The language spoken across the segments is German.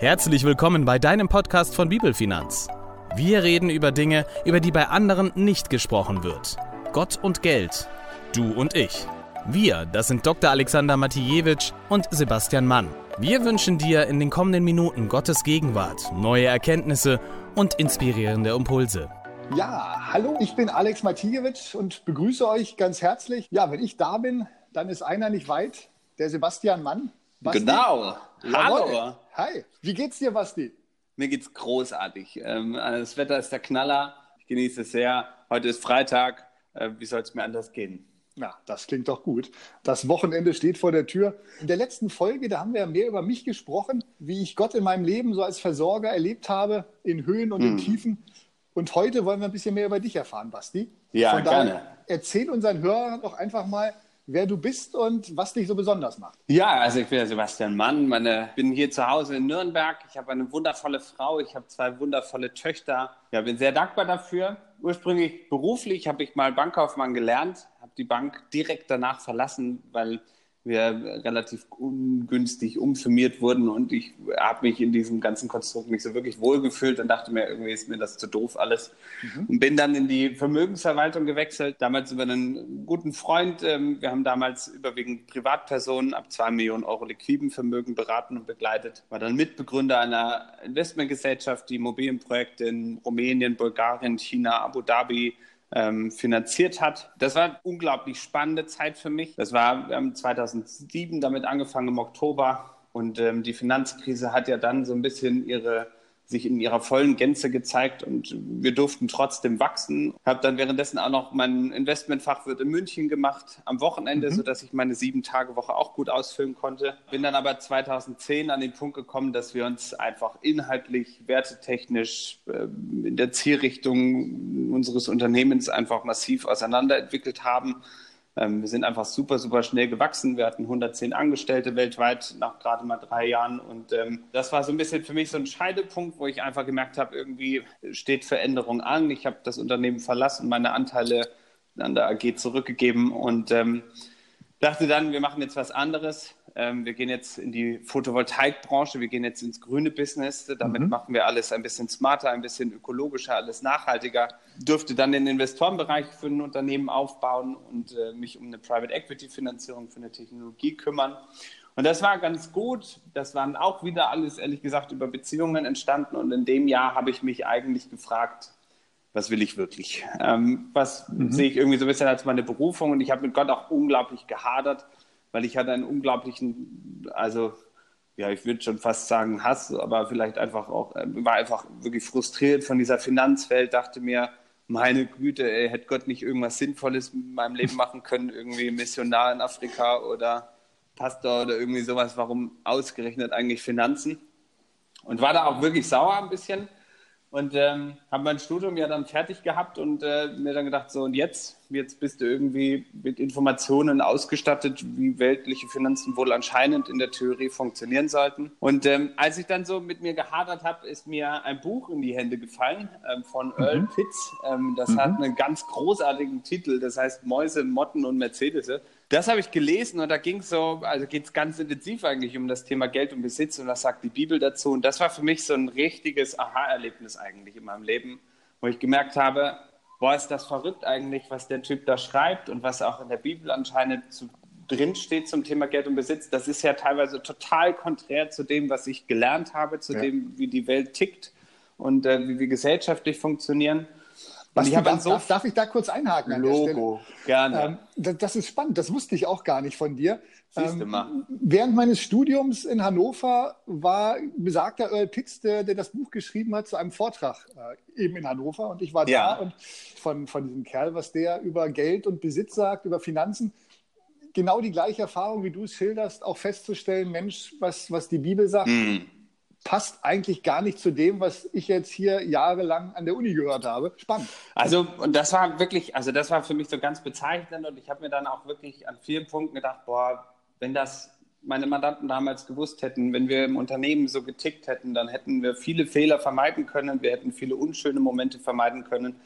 Herzlich willkommen bei deinem Podcast von Bibelfinanz. Wir reden über Dinge, über die bei anderen nicht gesprochen wird. Gott und Geld. Du und ich. Wir, das sind Dr. Alexander Matijewitsch und Sebastian Mann. Wir wünschen dir in den kommenden Minuten Gottes Gegenwart, neue Erkenntnisse und inspirierende Impulse. Ja, hallo, ich bin Alex Matijewitsch und begrüße euch ganz herzlich. Ja, wenn ich da bin, dann ist einer nicht weit, der Sebastian Mann. Basti? Genau. Hallo. Hi. Wie geht's dir, Basti? Mir geht's großartig. Ähm, das Wetter ist der Knaller. Ich genieße es sehr. Heute ist Freitag. Äh, wie soll es mir anders gehen? Ja, das klingt doch gut. Das Wochenende steht vor der Tür. In der letzten Folge, da haben wir mehr über mich gesprochen, wie ich Gott in meinem Leben so als Versorger erlebt habe, in Höhen und hm. in Tiefen. Und heute wollen wir ein bisschen mehr über dich erfahren, Basti. Ja, Von gerne. Erzähl unseren Hörern doch einfach mal, wer du bist und was dich so besonders macht. Ja, also ich bin der Sebastian Mann. Meine, bin hier zu Hause in Nürnberg. Ich habe eine wundervolle Frau. Ich habe zwei wundervolle Töchter. Ja, bin sehr dankbar dafür. Ursprünglich beruflich habe ich mal Bankkaufmann gelernt, habe die Bank direkt danach verlassen, weil wir relativ ungünstig umfirmiert wurden und ich habe mich in diesem ganzen Konstrukt nicht so wirklich wohlgefühlt und dachte mir, irgendwie ist mir das zu doof alles. Mhm. Und bin dann in die Vermögensverwaltung gewechselt, damals über einen guten Freund. Ähm, wir haben damals überwiegend Privatpersonen ab zwei Millionen Euro liquiden Vermögen beraten und begleitet. War dann Mitbegründer einer Investmentgesellschaft, die Immobilienprojekte in Rumänien, Bulgarien, China, Abu Dhabi, ähm, finanziert hat. Das war eine unglaublich spannende Zeit für mich. Das war, haben 2007 damit angefangen im Oktober und ähm, die Finanzkrise hat ja dann so ein bisschen ihre sich in ihrer vollen Gänze gezeigt und wir durften trotzdem wachsen. Habe dann währenddessen auch noch mein Investmentfachwirt in München gemacht am Wochenende, mhm. sodass ich meine sieben Tage Woche auch gut ausfüllen konnte. Bin dann aber 2010 an den Punkt gekommen, dass wir uns einfach inhaltlich, wertetechnisch äh, in der Zielrichtung unseres Unternehmens einfach massiv auseinanderentwickelt haben ähm, wir sind einfach super, super schnell gewachsen. Wir hatten 110 Angestellte weltweit nach gerade mal drei Jahren. Und ähm, das war so ein bisschen für mich so ein Scheidepunkt, wo ich einfach gemerkt habe, irgendwie steht Veränderung an. Ich habe das Unternehmen verlassen, meine Anteile an der AG zurückgegeben und ähm, dachte dann, wir machen jetzt was anderes. Ähm, wir gehen jetzt in die Photovoltaikbranche, wir gehen jetzt ins grüne Business. Damit mhm. machen wir alles ein bisschen smarter, ein bisschen ökologischer, alles nachhaltiger. Dürfte dann den Investorenbereich für ein Unternehmen aufbauen und äh, mich um eine Private Equity Finanzierung für eine Technologie kümmern. Und das war ganz gut. Das waren auch wieder alles, ehrlich gesagt, über Beziehungen entstanden. Und in dem Jahr habe ich mich eigentlich gefragt, was will ich wirklich? Ähm, was mhm. sehe ich irgendwie so ein bisschen als meine Berufung? Und ich habe mit Gott auch unglaublich gehadert, weil ich hatte einen unglaublichen, also ja, ich würde schon fast sagen Hass, aber vielleicht einfach auch, äh, war einfach wirklich frustriert von dieser Finanzwelt, dachte mir, meine Güte, ey, hätte Gott nicht irgendwas Sinnvolles mit meinem Leben machen können, irgendwie Missionar in Afrika oder Pastor oder irgendwie sowas, warum ausgerechnet eigentlich Finanzen? Und war da auch wirklich sauer ein bisschen und ähm, habe mein Studium ja dann fertig gehabt und äh, mir dann gedacht, so und jetzt, jetzt bist du irgendwie mit Informationen ausgestattet, wie weltliche Finanzen wohl anscheinend in der Theorie funktionieren sollten. Und ähm, als ich dann so mit mir gehadert habe, ist mir ein Buch in die Hände gefallen ähm, von mhm. Earl Pitts. Ähm, das mhm. hat einen ganz großartigen Titel, das heißt Mäuse, Motten und Mercedes. Das habe ich gelesen und da ging es so, also geht es ganz intensiv eigentlich um das Thema Geld und Besitz und was sagt die Bibel dazu. Und das war für mich so ein richtiges Aha-Erlebnis eigentlich in meinem Leben, wo ich gemerkt habe, boah, ist das verrückt eigentlich, was der Typ da schreibt und was auch in der Bibel anscheinend zu, drin steht zum Thema Geld und Besitz. Das ist ja teilweise total konträr zu dem, was ich gelernt habe, zu ja. dem, wie die Welt tickt und äh, wie wir gesellschaftlich funktionieren. Basti, darf, so darf, darf, ich da kurz einhaken? An Logo, gerne. Ähm, das, das, ist spannend, das wusste ich auch gar nicht von dir. Ähm, während meines Studiums in Hannover war besagter Earl Pitts, der, der das Buch geschrieben hat, zu einem Vortrag äh, eben in Hannover. Und ich war ja. da und von, von diesem Kerl, was der über Geld und Besitz sagt, über Finanzen, genau die gleiche Erfahrung, wie du es schilderst, auch festzustellen, Mensch, was, was die Bibel sagt. Mm passt eigentlich gar nicht zu dem, was ich jetzt hier jahrelang an der Uni gehört habe. Spannend. Also, und das war wirklich, also das war für mich so ganz bezeichnend und ich habe mir dann auch wirklich an vielen Punkten gedacht, boah, wenn das meine Mandanten damals gewusst hätten, wenn wir im Unternehmen so getickt hätten, dann hätten wir viele Fehler vermeiden können, wir hätten viele unschöne Momente vermeiden können.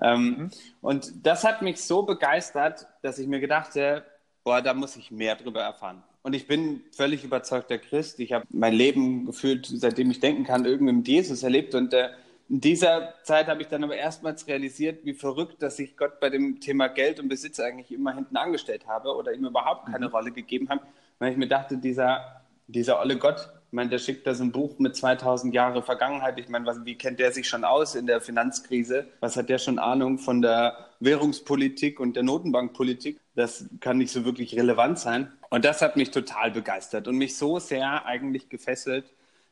Ähm, mhm. Und das hat mich so begeistert, dass ich mir gedachte, boah, da muss ich mehr drüber erfahren. Und ich bin völlig überzeugter Christ. Ich habe mein Leben gefühlt, seitdem ich denken kann, irgendwie mit Jesus erlebt. Und äh, in dieser Zeit habe ich dann aber erstmals realisiert, wie verrückt, dass ich Gott bei dem Thema Geld und Besitz eigentlich immer hinten angestellt habe oder ihm überhaupt keine mhm. Rolle gegeben habe, weil ich mir dachte, dieser, dieser olle Gott, ich meine, der schickt da so ein Buch mit 2000 Jahre Vergangenheit. Ich meine, was, wie kennt der sich schon aus in der Finanzkrise? Was hat der schon Ahnung von der Währungspolitik und der Notenbankpolitik? Das kann nicht so wirklich relevant sein. Und das hat mich total begeistert und mich so sehr eigentlich gefesselt,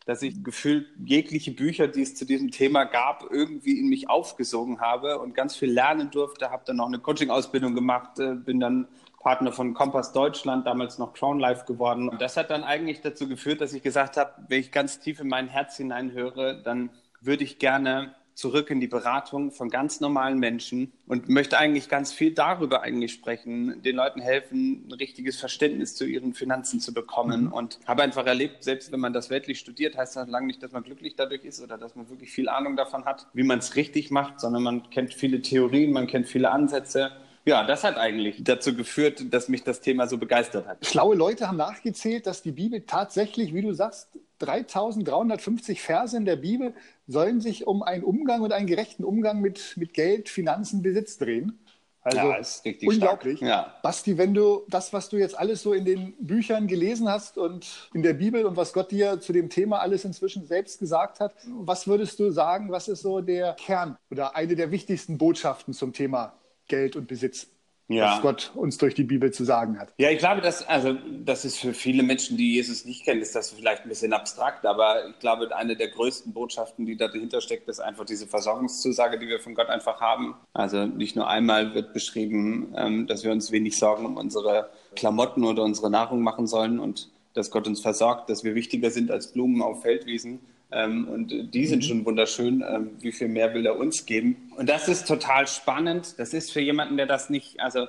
dass ich gefühlt jegliche Bücher, die es zu diesem Thema gab, irgendwie in mich aufgesogen habe und ganz viel lernen durfte. Habe dann noch eine Coaching-Ausbildung gemacht, äh, bin dann Partner von Kompass Deutschland, damals noch Crown Life geworden. Und das hat dann eigentlich dazu geführt, dass ich gesagt habe, wenn ich ganz tief in mein Herz hineinhöre, dann würde ich gerne zurück in die Beratung von ganz normalen Menschen und möchte eigentlich ganz viel darüber eigentlich sprechen, den Leuten helfen, ein richtiges Verständnis zu ihren Finanzen zu bekommen mhm. und habe einfach erlebt, selbst wenn man das weltlich studiert, heißt das lange nicht, dass man glücklich dadurch ist oder dass man wirklich viel Ahnung davon hat, wie man es richtig macht, sondern man kennt viele Theorien, man kennt viele Ansätze ja, das hat eigentlich dazu geführt, dass mich das Thema so begeistert hat. Schlaue Leute haben nachgezählt, dass die Bibel tatsächlich, wie du sagst, 3350 Verse in der Bibel sollen sich um einen Umgang und einen gerechten Umgang mit, mit Geld, Finanzen, Besitz drehen. Also ja, ist richtig unglaublich. Ja. Basti, wenn du das, was du jetzt alles so in den Büchern gelesen hast und in der Bibel und was Gott dir zu dem Thema alles inzwischen selbst gesagt hat, was würdest du sagen, was ist so der Kern oder eine der wichtigsten Botschaften zum Thema Geld und Besitz, ja. was Gott uns durch die Bibel zu sagen hat. Ja, ich glaube, dass, also, das ist für viele Menschen, die Jesus nicht kennen, ist das vielleicht ein bisschen abstrakt, aber ich glaube, eine der größten Botschaften, die da dahinter steckt, ist einfach diese Versorgungszusage, die wir von Gott einfach haben. Also nicht nur einmal wird beschrieben, ähm, dass wir uns wenig Sorgen um unsere Klamotten oder unsere Nahrung machen sollen und dass Gott uns versorgt, dass wir wichtiger sind als Blumen auf Feldwiesen, ähm, und die sind mhm. schon wunderschön. Ähm, wie viel mehr will er uns geben? Und das ist total spannend. Das ist für jemanden, der das nicht, also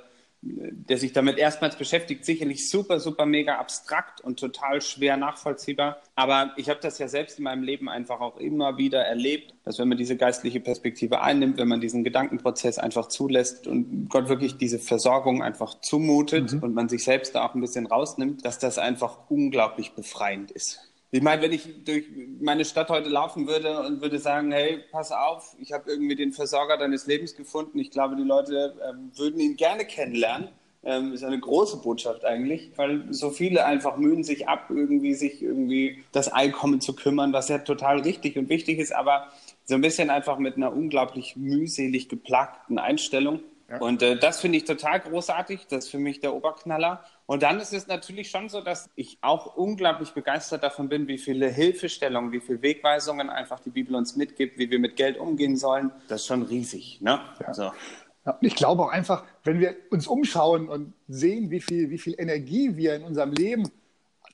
der sich damit erstmals beschäftigt, sicherlich super, super mega abstrakt und total schwer nachvollziehbar. Aber ich habe das ja selbst in meinem Leben einfach auch immer wieder erlebt, dass wenn man diese geistliche Perspektive einnimmt, wenn man diesen Gedankenprozess einfach zulässt und Gott wirklich diese Versorgung einfach zumutet mhm. und man sich selbst da auch ein bisschen rausnimmt, dass das einfach unglaublich befreiend ist. Ich meine, wenn ich durch meine Stadt heute laufen würde und würde sagen, hey, pass auf, ich habe irgendwie den Versorger deines Lebens gefunden. Ich glaube, die Leute ähm, würden ihn gerne kennenlernen. Ähm, ist eine große Botschaft eigentlich, weil so viele einfach mühen sich ab, irgendwie sich irgendwie das Einkommen zu kümmern, was ja total richtig und wichtig ist, aber so ein bisschen einfach mit einer unglaublich mühselig geplagten Einstellung. Ja. Und äh, das finde ich total großartig. Das ist für mich der Oberknaller. Und dann ist es natürlich schon so, dass ich auch unglaublich begeistert davon bin, wie viele Hilfestellungen, wie viele Wegweisungen einfach die Bibel uns mitgibt, wie wir mit Geld umgehen sollen. Das ist schon riesig. Ne? Ja. So. Ja, ich glaube auch einfach, wenn wir uns umschauen und sehen, wie viel, wie viel Energie wir in unserem Leben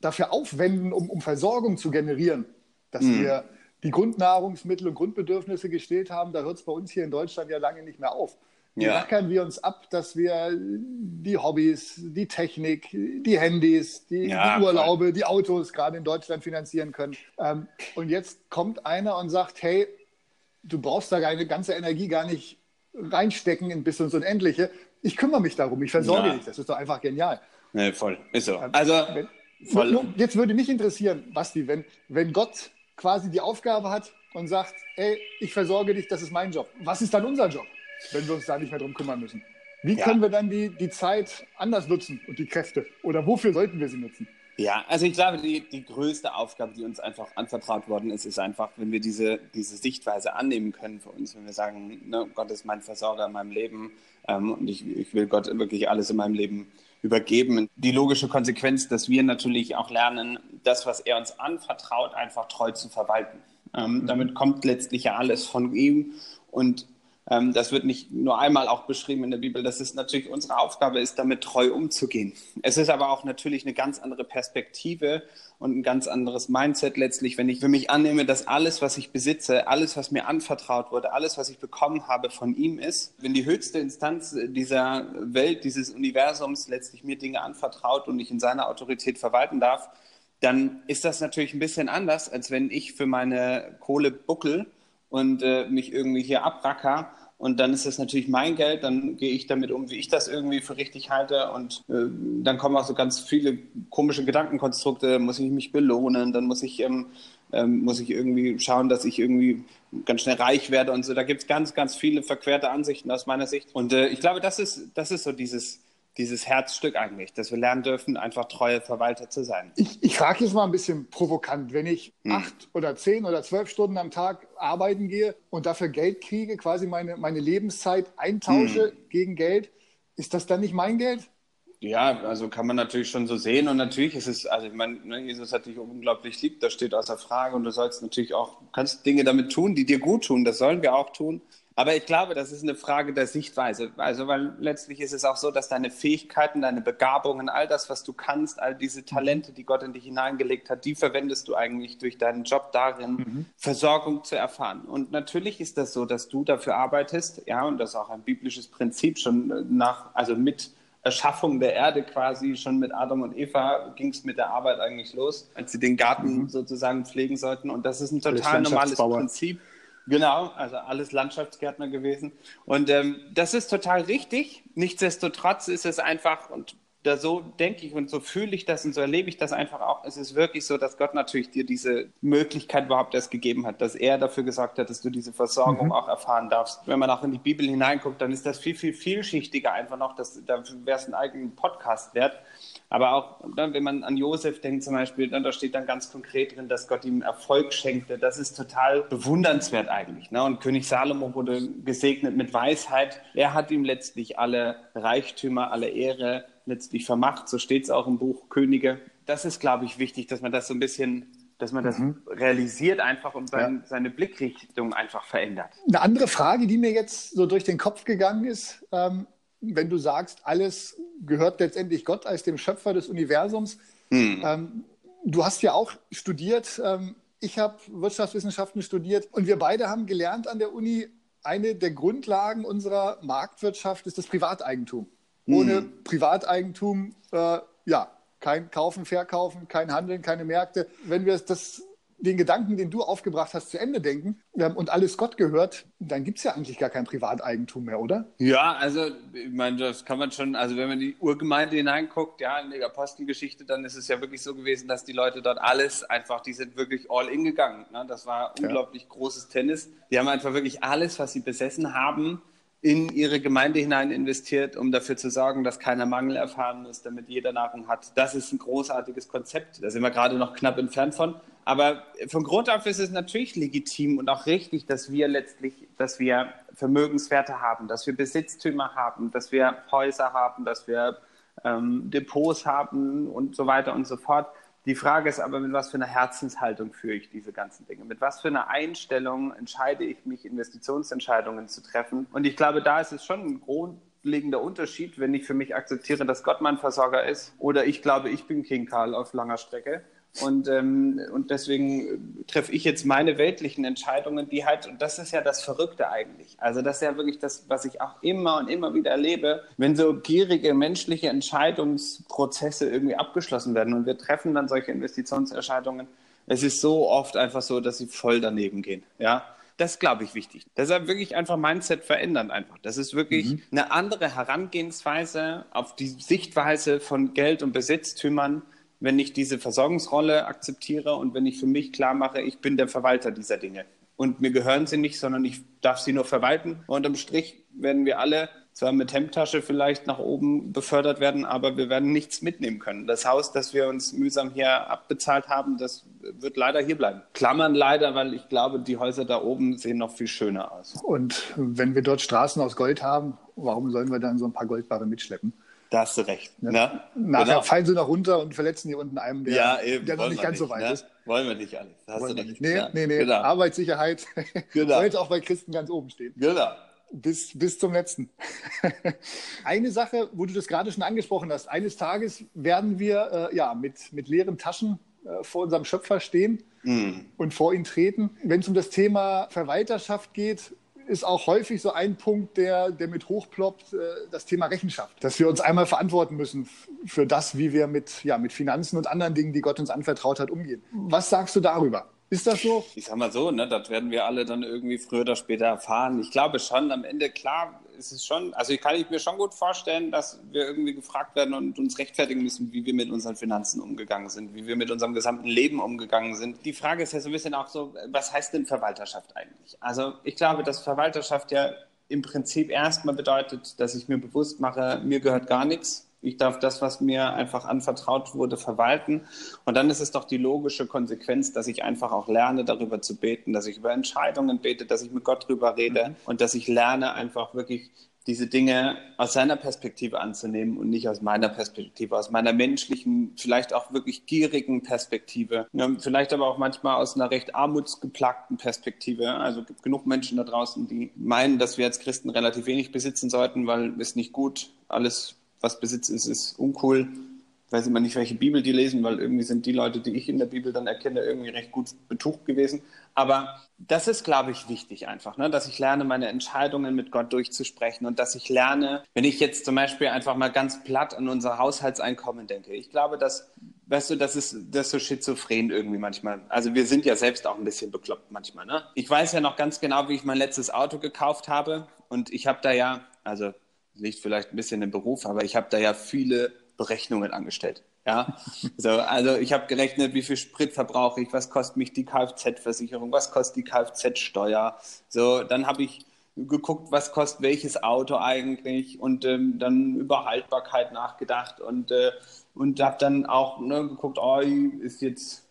dafür aufwenden, um, um Versorgung zu generieren, dass mhm. wir die Grundnahrungsmittel und Grundbedürfnisse gestillt haben, da hört es bei uns hier in Deutschland ja lange nicht mehr auf ja. rackern wir uns ab, dass wir die Hobbys, die Technik, die Handys, die, ja, die Urlaube, voll. die Autos gerade in Deutschland finanzieren können. Ähm, und jetzt kommt einer und sagt, hey, du brauchst da deine ganze Energie gar nicht reinstecken in bis ins Unendliche. Ich kümmere mich darum, ich versorge ja. dich. Das ist doch einfach genial. Nee, voll, ist so. Ähm, also, wenn, voll. jetzt würde mich interessieren, Basti, wenn, wenn Gott quasi die Aufgabe hat und sagt, ey, ich versorge dich, das ist mein Job. Was ist dann unser Job? Wenn wir uns da nicht mehr drum kümmern müssen. Wie ja. können wir dann die, die Zeit anders nutzen und die Kräfte? Oder wofür sollten wir sie nutzen? Ja, also ich glaube, die, die größte Aufgabe, die uns einfach anvertraut worden ist, ist einfach, wenn wir diese, diese Sichtweise annehmen können für uns, wenn wir sagen, ne, Gott ist mein Versorger in meinem Leben ähm, und ich, ich will Gott wirklich alles in meinem Leben übergeben. Die logische Konsequenz, dass wir natürlich auch lernen, das, was er uns anvertraut, einfach treu zu verwalten. Ähm, mhm. Damit kommt letztlich ja alles von ihm und das wird nicht nur einmal auch beschrieben in der Bibel, dass es natürlich unsere Aufgabe ist, damit treu umzugehen. Es ist aber auch natürlich eine ganz andere Perspektive und ein ganz anderes Mindset letztlich, wenn ich für mich annehme, dass alles, was ich besitze, alles, was mir anvertraut wurde, alles, was ich bekommen habe, von ihm ist. Wenn die höchste Instanz dieser Welt, dieses Universums letztlich mir Dinge anvertraut und ich in seiner Autorität verwalten darf, dann ist das natürlich ein bisschen anders, als wenn ich für meine Kohle buckel und äh, mich irgendwie hier abracker Und dann ist es natürlich mein Geld, dann gehe ich damit um, wie ich das irgendwie für richtig halte. Und äh, dann kommen auch so ganz viele komische Gedankenkonstrukte. Muss ich mich belohnen? Dann muss ich, ähm, ähm, muss ich irgendwie schauen, dass ich irgendwie ganz schnell reich werde und so. Da gibt es ganz, ganz viele verquerte Ansichten aus meiner Sicht. Und äh, ich glaube, das ist, das ist so dieses dieses Herzstück eigentlich, dass wir lernen dürfen, einfach treue Verwalter zu sein. Ich, ich frage jetzt mal ein bisschen provokant, wenn ich hm. acht oder zehn oder zwölf Stunden am Tag arbeiten gehe und dafür Geld kriege, quasi meine, meine Lebenszeit eintausche hm. gegen Geld, ist das dann nicht mein Geld? Ja, also kann man natürlich schon so sehen und natürlich ist es, also ich meine, ne, Jesus hat dich unglaublich lieb, das steht außer Frage und du sollst natürlich auch, kannst Dinge damit tun, die dir gut tun, das sollen wir auch tun. Aber ich glaube, das ist eine Frage der Sichtweise. Also, weil letztlich ist es auch so, dass deine Fähigkeiten, deine Begabungen, all das, was du kannst, all diese Talente, die Gott in dich hineingelegt hat, die verwendest du eigentlich durch deinen Job darin, mhm. Versorgung zu erfahren. Und natürlich ist das so, dass du dafür arbeitest, ja, und das ist auch ein biblisches Prinzip schon nach, also mit Erschaffung der Erde quasi, schon mit Adam und Eva ging es mit der Arbeit eigentlich los, als sie den Garten mhm. sozusagen pflegen sollten. Und das ist ein total normales Prinzip. Genau, also alles Landschaftsgärtner gewesen. Und ähm, das ist total richtig. Nichtsdestotrotz ist es einfach, und da so denke ich und so fühle ich das und so erlebe ich das einfach auch. Es ist wirklich so, dass Gott natürlich dir diese Möglichkeit überhaupt erst gegeben hat, dass er dafür gesorgt hat, dass du diese Versorgung mhm. auch erfahren darfst. Wenn man auch in die Bibel hineinguckt, dann ist das viel, viel vielschichtiger einfach noch. Das, dafür wäre es einen eigenen Podcast wert. Aber auch, wenn man an Josef denkt zum Beispiel, da steht dann ganz konkret drin, dass Gott ihm Erfolg schenkte. Das ist total bewundernswert eigentlich. Ne? Und König Salomo wurde gesegnet mit Weisheit. Er hat ihm letztlich alle Reichtümer, alle Ehre letztlich vermacht. So steht es auch im Buch Könige. Das ist, glaube ich, wichtig, dass man das so ein bisschen dass man das mhm. realisiert einfach und sein, ja. seine Blickrichtung einfach verändert. Eine andere Frage, die mir jetzt so durch den Kopf gegangen ist, ähm, wenn du sagst, alles gehört letztendlich Gott als dem Schöpfer des Universums. Hm. Ähm, du hast ja auch studiert. Ähm, ich habe Wirtschaftswissenschaften studiert und wir beide haben gelernt an der Uni, eine der Grundlagen unserer Marktwirtschaft ist das Privateigentum. Hm. Ohne Privateigentum, äh, ja, kein Kaufen, Verkaufen, kein Handeln, keine Märkte. Wenn wir das den Gedanken, den du aufgebracht hast, zu Ende denken ähm, und alles Gott gehört, dann gibt es ja eigentlich gar kein Privateigentum mehr, oder? Ja, also ich meine, das kann man schon, also wenn man in die Urgemeinde hineinguckt, ja, in die Apostelgeschichte, dann ist es ja wirklich so gewesen, dass die Leute dort alles einfach, die sind wirklich all in gegangen. Ne? Das war unglaublich ja. großes Tennis. Die haben einfach wirklich alles, was sie besessen haben, in ihre Gemeinde hinein investiert, um dafür zu sorgen, dass keiner Mangel erfahren ist, damit jeder Nahrung hat. Das ist ein großartiges Konzept. Da sind wir gerade noch knapp entfernt von. Aber von Grund auf ist es natürlich legitim und auch richtig, dass wir letztlich, dass wir Vermögenswerte haben, dass wir Besitztümer haben, dass wir Häuser haben, dass wir ähm, Depots haben und so weiter und so fort. Die Frage ist aber, mit was für einer Herzenshaltung führe ich diese ganzen Dinge? Mit was für einer Einstellung entscheide ich mich, Investitionsentscheidungen zu treffen? Und ich glaube, da ist es schon ein grundlegender Unterschied, wenn ich für mich akzeptiere, dass Gott mein Versorger ist oder ich glaube, ich bin King Karl auf langer Strecke und, ähm, und deswegen treffe ich jetzt meine weltlichen Entscheidungen, die halt, und das ist ja das Verrückte eigentlich. Also das ist ja wirklich das, was ich auch immer und immer wieder erlebe, wenn so gierige menschliche Entscheidungsprozesse irgendwie abgeschlossen werden und wir treffen dann solche Investitionsentscheidungen. Es ist so oft einfach so, dass sie voll daneben gehen. Ja, das glaube ich wichtig. Deshalb wirklich einfach Mindset verändern einfach. Das ist wirklich mhm. eine andere Herangehensweise auf die Sichtweise von Geld und Besitztümern wenn ich diese Versorgungsrolle akzeptiere und wenn ich für mich klar mache, ich bin der Verwalter dieser Dinge. Und mir gehören sie nicht, sondern ich darf sie nur verwalten. Und unterm Strich werden wir alle zwar mit Hemdtasche vielleicht nach oben befördert werden, aber wir werden nichts mitnehmen können. Das Haus, das wir uns mühsam hier abbezahlt haben, das wird leider hier bleiben. Klammern leider, weil ich glaube, die Häuser da oben sehen noch viel schöner aus. Und wenn wir dort Straßen aus Gold haben, warum sollen wir dann so ein paar Goldbarre mitschleppen? Da hast du recht. Ne? Ne? Nachher genau. fallen sie noch runter und verletzen hier unten einen, der, ja, eben, der noch nicht ganz nicht, so weit ne? ist. Wollen wir nicht alles. Da hast Wollen du nicht. Nee, ja, nee, nee. Genau. Arbeitssicherheit genau. sollte auch bei Christen ganz oben stehen. Genau. Bis, bis zum letzten. Eine Sache, wo du das gerade schon angesprochen hast. Eines Tages werden wir äh, ja, mit, mit leeren Taschen äh, vor unserem Schöpfer stehen mm. und vor ihn treten. Wenn es um das Thema Verwalterschaft geht, ist auch häufig so ein Punkt, der, der mit hochploppt, äh, das Thema Rechenschaft. Dass wir uns einmal verantworten müssen für das, wie wir mit, ja, mit Finanzen und anderen Dingen, die Gott uns anvertraut hat, umgehen. Was sagst du darüber? Ist das so? Ich sag mal so, ne, das werden wir alle dann irgendwie früher oder später erfahren. Ich glaube schon, am Ende, klar, ist es schon, also kann ich mir schon gut vorstellen, dass wir irgendwie gefragt werden und uns rechtfertigen müssen, wie wir mit unseren Finanzen umgegangen sind, wie wir mit unserem gesamten Leben umgegangen sind. Die Frage ist ja so ein bisschen auch so, was heißt denn Verwalterschaft eigentlich? Also ich glaube, dass Verwalterschaft ja im Prinzip erstmal bedeutet, dass ich mir bewusst mache, mir gehört gar nichts. Ich darf das, was mir einfach anvertraut wurde, verwalten. Und dann ist es doch die logische Konsequenz, dass ich einfach auch lerne, darüber zu beten, dass ich über Entscheidungen bete, dass ich mit Gott drüber rede mhm. und dass ich lerne, einfach wirklich diese Dinge aus seiner Perspektive anzunehmen und nicht aus meiner Perspektive, aus meiner menschlichen, vielleicht auch wirklich gierigen Perspektive, vielleicht aber auch manchmal aus einer recht armutsgeplagten Perspektive. Also es gibt genug Menschen da draußen, die meinen, dass wir als Christen relativ wenig besitzen sollten, weil es nicht gut, alles, was Besitz ist, ist uncool weiß immer nicht, welche Bibel die lesen, weil irgendwie sind die Leute, die ich in der Bibel dann erkenne, irgendwie recht gut betucht gewesen. Aber das ist, glaube ich, wichtig einfach, ne? dass ich lerne, meine Entscheidungen mit Gott durchzusprechen und dass ich lerne, wenn ich jetzt zum Beispiel einfach mal ganz platt an unser Haushaltseinkommen denke. Ich glaube, dass, weißt du, das ist, das ist so schizophren irgendwie manchmal. Also wir sind ja selbst auch ein bisschen bekloppt manchmal. Ne? Ich weiß ja noch ganz genau, wie ich mein letztes Auto gekauft habe und ich habe da ja, also liegt vielleicht ein bisschen im Beruf, aber ich habe da ja viele Berechnungen angestellt. Ja, so, also ich habe gerechnet, wie viel Sprit verbrauche ich, was kostet mich die Kfz-Versicherung, was kostet die Kfz-Steuer. So, dann habe ich geguckt, was kostet welches Auto eigentlich und ähm, dann über Haltbarkeit nachgedacht und, äh, und habe dann auch ne, geguckt, oh, ist jetzt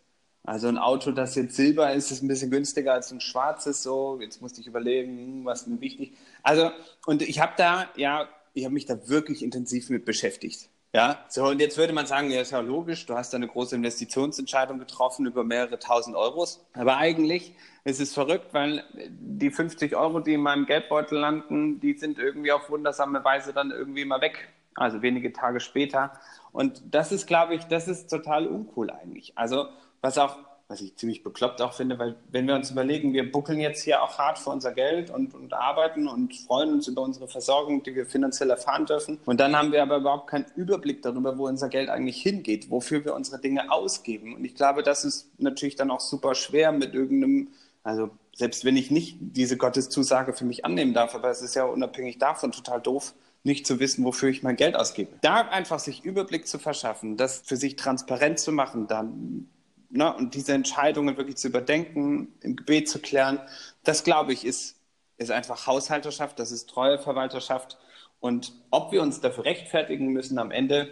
also ein Auto, das jetzt silber ist, ist ein bisschen günstiger als ein schwarzes. So, jetzt musste ich überlegen, hm, was ist mir wichtig. Also und ich habe da ja, ich habe mich da wirklich intensiv mit beschäftigt. Ja, so und jetzt würde man sagen, ja, ist ja logisch, du hast da eine große Investitionsentscheidung getroffen über mehrere tausend Euros. Aber eigentlich ist es verrückt, weil die 50 Euro, die in meinem Geldbeutel landen, die sind irgendwie auf wundersame Weise dann irgendwie mal weg. Also wenige Tage später. Und das ist, glaube ich, das ist total uncool eigentlich. Also was auch was ich ziemlich bekloppt auch finde, weil wenn wir uns überlegen, wir buckeln jetzt hier auch hart für unser Geld und, und arbeiten und freuen uns über unsere Versorgung, die wir finanziell erfahren dürfen. Und dann haben wir aber überhaupt keinen Überblick darüber, wo unser Geld eigentlich hingeht, wofür wir unsere Dinge ausgeben. Und ich glaube, das ist natürlich dann auch super schwer mit irgendeinem, also selbst wenn ich nicht diese Gotteszusage für mich annehmen darf, aber es ist ja unabhängig davon total doof, nicht zu wissen, wofür ich mein Geld ausgebe. Da einfach sich Überblick zu verschaffen, das für sich transparent zu machen, dann ne, und diese Entscheidungen wirklich zu überdenken, im Gebet zu klären, das glaube ich ist, ist einfach Haushalterschaft, das ist treue Verwalterschaft. Und ob wir uns dafür rechtfertigen müssen am Ende,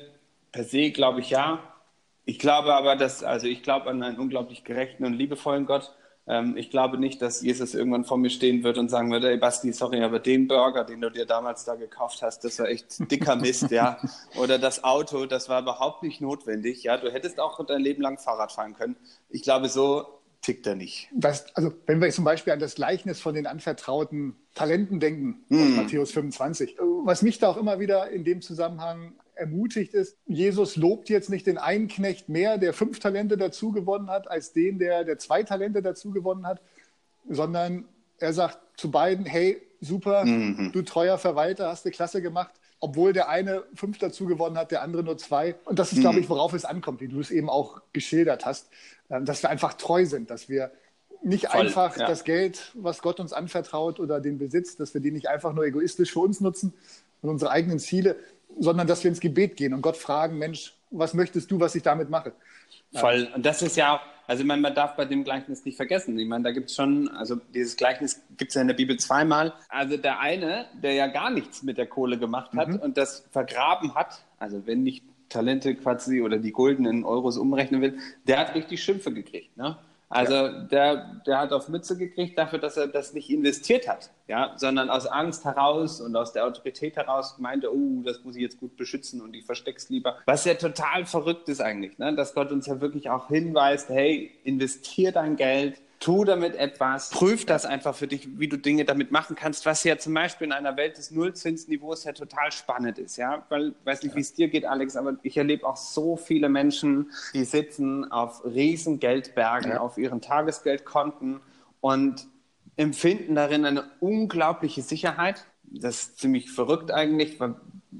per se glaube ich ja. Ich glaube aber, dass, also ich glaube an einen unglaublich gerechten und liebevollen Gott. Ähm, ich glaube nicht, dass Jesus irgendwann vor mir stehen wird und sagen würde, ey Basti, sorry, aber den Burger, den du dir damals da gekauft hast, das war echt dicker Mist, ja. Oder das Auto, das war überhaupt nicht notwendig, ja. Du hättest auch dein Leben lang Fahrrad fahren können. Ich glaube, so tickt er nicht. Das, also, wenn wir zum Beispiel an das Gleichnis von den anvertrauten Talenten denken, hm. Matthäus 25, was mich da auch immer wieder in dem Zusammenhang ermutigt ist, Jesus lobt jetzt nicht den einen Knecht mehr, der fünf Talente dazu gewonnen hat, als den, der, der zwei Talente dazu gewonnen hat, sondern er sagt zu beiden, hey, super, mhm. du treuer Verwalter, hast du klasse gemacht, obwohl der eine fünf dazu gewonnen hat, der andere nur zwei. Und das ist, mhm. glaube ich, worauf es ankommt, wie du es eben auch geschildert hast, ähm, dass wir einfach treu sind, dass wir nicht Voll, einfach ja. das Geld, was Gott uns anvertraut oder den Besitz, dass wir die nicht einfach nur egoistisch für uns nutzen und unsere eigenen Ziele, sondern dass wir ins Gebet gehen und Gott fragen, Mensch, was möchtest du, was ich damit mache? Voll. Und das ist ja auch, also ich meine, man darf bei dem Gleichnis nicht vergessen. Ich meine, da gibt es schon, also dieses Gleichnis gibt es ja in der Bibel zweimal. Also der eine, der ja gar nichts mit der Kohle gemacht hat mhm. und das vergraben hat, also wenn nicht Talente quasi oder die goldenen Euros umrechnen will, der hat richtig Schimpfe gekriegt. Ne? Also ja. der, der hat auf Mütze gekriegt dafür, dass er das nicht investiert hat, ja, sondern aus Angst heraus und aus der Autorität heraus meinte, oh, das muss ich jetzt gut beschützen und ich versteck's lieber. Was ja total verrückt ist eigentlich, ne? dass Gott uns ja wirklich auch hinweist, hey, investier dein Geld, tu damit etwas, prüf das einfach für dich, wie du Dinge damit machen kannst, was ja zum Beispiel in einer Welt des Nullzinsniveaus ja total spannend ist, ja, weil, weiß nicht, wie es dir geht, Alex, aber ich erlebe auch so viele Menschen, die sitzen auf riesen Geldbergen, ja. auf ihren Tagesgeldkonten und empfinden darin eine unglaubliche Sicherheit. Das ist ziemlich verrückt eigentlich, weil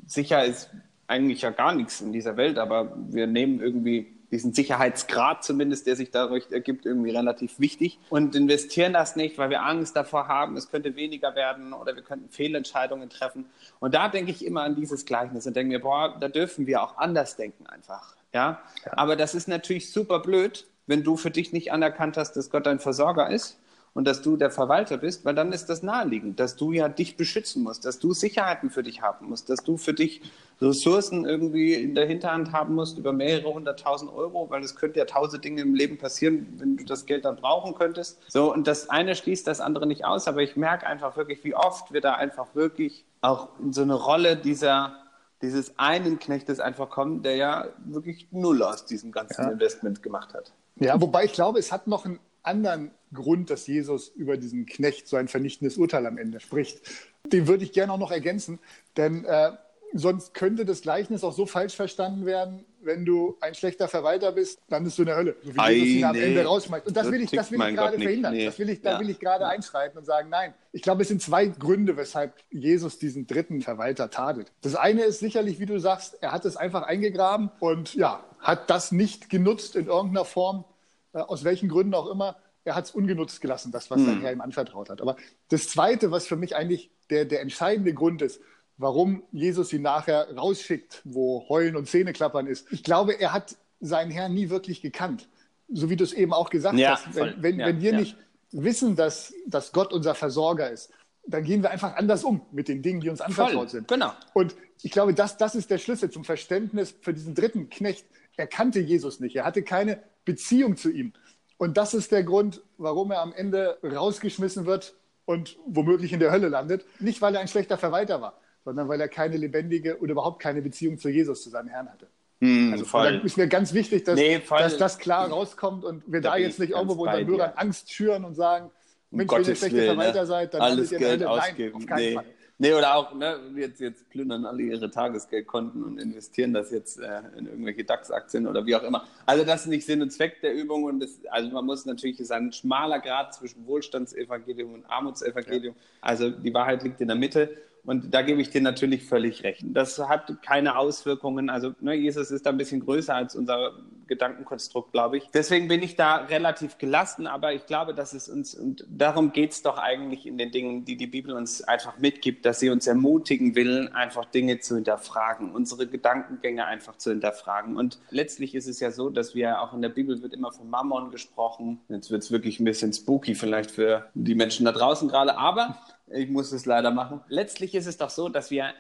sicher ist eigentlich ja gar nichts in dieser Welt, aber wir nehmen irgendwie diesen Sicherheitsgrad zumindest, der sich dadurch ergibt, irgendwie relativ wichtig und investieren das nicht, weil wir Angst davor haben, es könnte weniger werden oder wir könnten Fehlentscheidungen treffen. Und da denke ich immer an dieses Gleichnis und denke mir, boah, da dürfen wir auch anders denken einfach. Ja? ja. Aber das ist natürlich super blöd, wenn du für dich nicht anerkannt hast, dass Gott dein Versorger ist und dass du der Verwalter bist, weil dann ist das naheliegend, dass du ja dich beschützen musst, dass du Sicherheiten für dich haben musst, dass du für dich Ressourcen irgendwie in der Hinterhand haben musst über mehrere hunderttausend Euro, weil es könnte ja tausend Dinge im Leben passieren, wenn du das Geld dann brauchen könntest. So, und das eine schließt das andere nicht aus, aber ich merke einfach wirklich, wie oft wir da einfach wirklich auch in so eine Rolle dieser dieses einen Knechtes einfach kommen, der ja wirklich null aus diesem ganzen ja. Investment gemacht hat. Ja, wobei ich glaube, es hat noch einen anderen Grund, dass Jesus über diesen Knecht so ein vernichtendes Urteil am Ende spricht. Den würde ich gerne auch noch ergänzen, denn äh, sonst könnte das Gleichnis auch so falsch verstanden werden, wenn du ein schlechter Verwalter bist, landest du in der Hölle, so wie Ei, Jesus ihn am Ende rausschmeißt. Und das, das will ich, das will ich gerade verhindern. Nee. Das will ich, da ja. will ich gerade einschreiten und sagen, nein. Ich glaube, es sind zwei Gründe, weshalb Jesus diesen dritten Verwalter tadelt. Das eine ist sicherlich, wie du sagst, er hat es einfach eingegraben und ja, hat das nicht genutzt in irgendeiner Form, äh, aus welchen Gründen auch immer er hat es ungenutzt gelassen, das, was hm. sein Herr ihm anvertraut hat. Aber das Zweite, was für mich eigentlich der, der entscheidende Grund ist, warum Jesus ihn nachher rausschickt, wo Heulen und Zähneklappern ist, ich glaube, er hat seinen Herrn nie wirklich gekannt. So wie du es eben auch gesagt ja, hast. Wenn, wenn, ja, wenn wir ja. nicht wissen, dass, dass Gott unser Versorger ist, dann gehen wir einfach anders um mit den Dingen, die uns anvertraut sind. Genau. Und ich glaube, das, das ist der Schlüssel zum Verständnis für diesen dritten Knecht. Er kannte Jesus nicht. Er hatte keine Beziehung zu ihm. Und das ist der Grund, warum er am Ende rausgeschmissen wird und womöglich in der Hölle landet. Nicht, weil er ein schlechter Verwalter war, sondern weil er keine lebendige oder überhaupt keine Beziehung zu Jesus, zu seinem Herrn hatte. Hm, also voll. ist mir ganz wichtig, dass, nee, dass, das klar rauskommt und wir da, da jetzt nicht irgendwo unter Bürgern Angst schüren und sagen, Mensch, wenn ihr schlechte Verwalter ne? seid, dann alles Geld ausgeben. Nein, nee. Fall. Nee, oder auch, ne, jetzt, jetzt plündern alle ihre Tagesgeldkonten und investieren das jetzt äh, in irgendwelche DAX-Aktien oder wie auch immer. Also das ist nicht Sinn und Zweck der Übung und das, also man muss natürlich, es ist ein schmaler Grad zwischen Wohlstandsevangelium und Armutsevangelium. Ja. Also die Wahrheit liegt in der Mitte und da gebe ich dir natürlich völlig recht. Das hat keine Auswirkungen. Also ne, Jesus ist da ein bisschen größer als unser Gedankenkonstrukt, glaube ich. Deswegen bin ich da relativ gelassen, aber ich glaube, dass es uns, und darum geht es doch eigentlich in den Dingen, die die Bibel uns einfach mitgibt, dass sie uns ermutigen will, einfach Dinge zu hinterfragen, unsere Gedankengänge einfach zu hinterfragen. Und letztlich ist es ja so, dass wir auch in der Bibel wird immer von Mammon gesprochen. Jetzt wird es wirklich ein bisschen spooky vielleicht für die Menschen da draußen gerade, aber ich muss es leider machen. Letztlich ist es doch so, dass wir,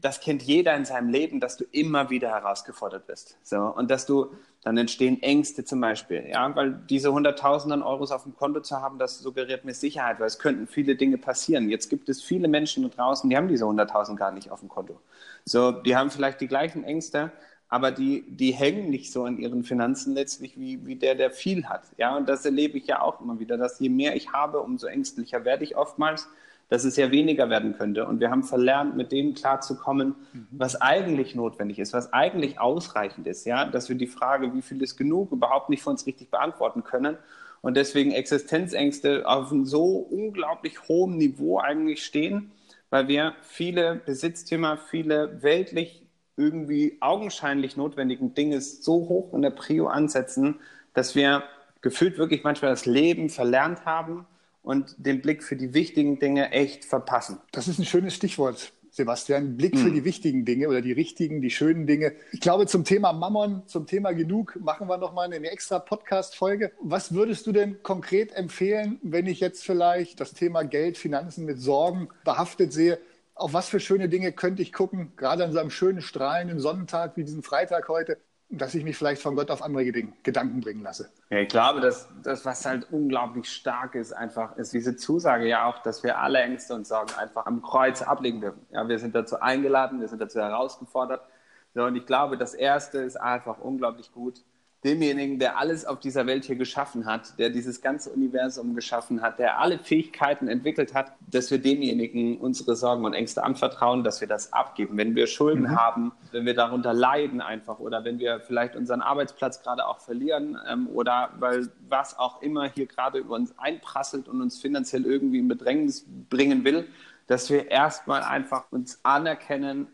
das kennt jeder in seinem Leben, dass du immer wieder herausgefordert wirst. So, und dass du, dann entstehen Ängste zum Beispiel, ja, weil diese hunderttausenden Euros auf dem Konto zu haben, das suggeriert mir Sicherheit, weil es könnten viele Dinge passieren. Jetzt gibt es viele Menschen da draußen, die haben diese hunderttausend gar nicht auf dem Konto. So, die haben vielleicht die gleichen Ängste, aber die, die hängen nicht so an ihren Finanzen letztlich wie, wie der, der viel hat. Ja, und das erlebe ich ja auch immer wieder, dass je mehr ich habe, umso ängstlicher werde ich oftmals dass es ja weniger werden könnte. Und wir haben verlernt, mit dem klarzukommen, mhm. was eigentlich notwendig ist, was eigentlich ausreichend ist. Ja, dass wir die Frage, wie viel ist genug, überhaupt nicht von uns richtig beantworten können. Und deswegen Existenzängste auf einem so unglaublich hohem Niveau eigentlich stehen, weil wir viele Besitztümer, viele weltlich irgendwie augenscheinlich notwendigen Dinge so hoch in der Prio ansetzen, dass wir gefühlt wirklich manchmal das Leben verlernt haben und den Blick für die wichtigen Dinge echt verpassen. Das ist ein schönes Stichwort. Sebastian, Blick für mhm. die wichtigen Dinge oder die richtigen, die schönen Dinge. Ich glaube, zum Thema Mammon, zum Thema genug, machen wir nochmal eine extra Podcast-Folge. Was würdest du denn konkret empfehlen, wenn ich jetzt vielleicht das Thema Geld, Finanzen mit Sorgen behaftet sehe? Auf was für schöne Dinge könnte ich gucken, gerade an so einem schönen, strahlenden Sonnentag wie diesen Freitag heute? Dass ich mich vielleicht von Gott auf andere Gedanken bringen lasse. Ja, ich glaube, dass das, was halt unglaublich stark ist, einfach ist diese Zusage ja auch, dass wir alle Ängste und Sorgen einfach am Kreuz ablegen dürfen. Ja, wir sind dazu eingeladen, wir sind dazu herausgefordert. So, und ich glaube, das Erste ist einfach unglaublich gut, demjenigen, der alles auf dieser Welt hier geschaffen hat, der dieses ganze Universum geschaffen hat, der alle Fähigkeiten entwickelt hat, dass wir demjenigen unsere Sorgen und Ängste anvertrauen, dass wir das abgeben. Wenn wir Schulden mhm. haben, wenn wir darunter leiden einfach oder wenn wir vielleicht unseren Arbeitsplatz gerade auch verlieren ähm, oder weil was auch immer hier gerade über uns einprasselt und uns finanziell irgendwie in Bedrängnis bringen will, dass wir erstmal einfach uns anerkennen,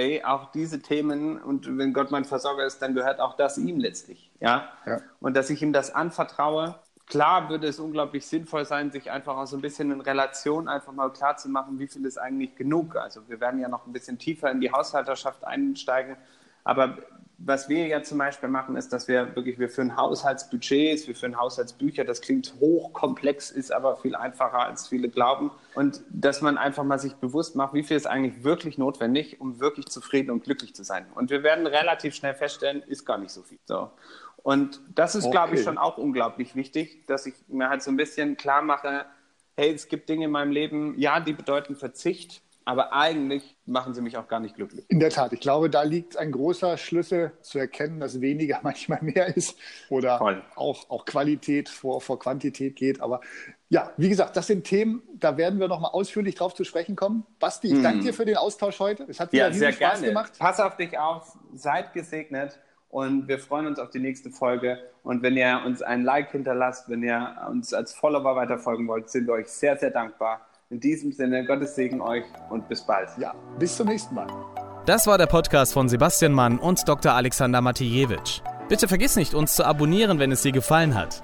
ey, auch diese Themen und wenn Gott mein Versorger ist, dann gehört auch das ihm letztlich. Ja? ja. Und dass ich ihm das anvertraue. Klar würde es unglaublich sinnvoll sein, sich einfach auch so ein bisschen in Relation einfach mal klar zu machen, wie viel ist eigentlich genug. Also wir werden ja noch ein bisschen tiefer in die Haushalterschaft einsteigen. Aber was wir ja zum Beispiel machen, ist, dass wir wirklich, wir führen Haushaltsbudgets, wir führen Haushaltsbücher. Das klingt hochkomplex, ist aber viel einfacher, als viele glauben. Und dass man einfach mal sich bewusst macht, wie viel ist eigentlich wirklich notwendig, um wirklich zufrieden und glücklich zu sein. Und wir werden relativ schnell feststellen, ist gar nicht so viel. So. Und das ist, okay. glaube ich, schon auch unglaublich wichtig, dass ich mir halt so ein bisschen klar mache, hey, es gibt Dinge in meinem Leben, ja, die bedeuten Verzicht, aber eigentlich machen sie mich auch gar nicht glücklich. In der Tat, ich glaube, da liegt ein großer Schlüssel zu erkennen, dass weniger manchmal mehr ist oder auch, auch Qualität vor, vor Quantität geht. Aber ja, wie gesagt, das sind Themen, da werden wir noch mal ausführlich drauf zu sprechen kommen. Basti, ich mm. danke dir für den Austausch heute. Es hat wieder ja, sehr Spaß gerne. gemacht. Pass auf dich auf, seid gesegnet und wir freuen uns auf die nächste Folge. Und wenn ihr uns ein Like hinterlasst, wenn ihr uns als Follower weiterfolgen wollt, sind wir euch sehr, sehr dankbar. In diesem Sinne, Gottes Segen euch und bis bald. Ja, bis zum nächsten Mal. Das war der Podcast von Sebastian Mann und Dr. Alexander Matijewitsch. Bitte vergiss nicht, uns zu abonnieren, wenn es dir gefallen hat.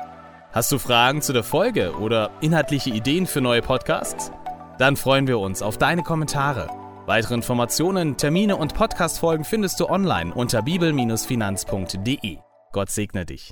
Hast du Fragen zu der Folge oder inhaltliche Ideen für neue Podcasts? Dann freuen wir uns auf deine Kommentare. Weitere Informationen, Termine und Podcastfolgen findest du online unter bibel-finanz.de. Gott segne dich.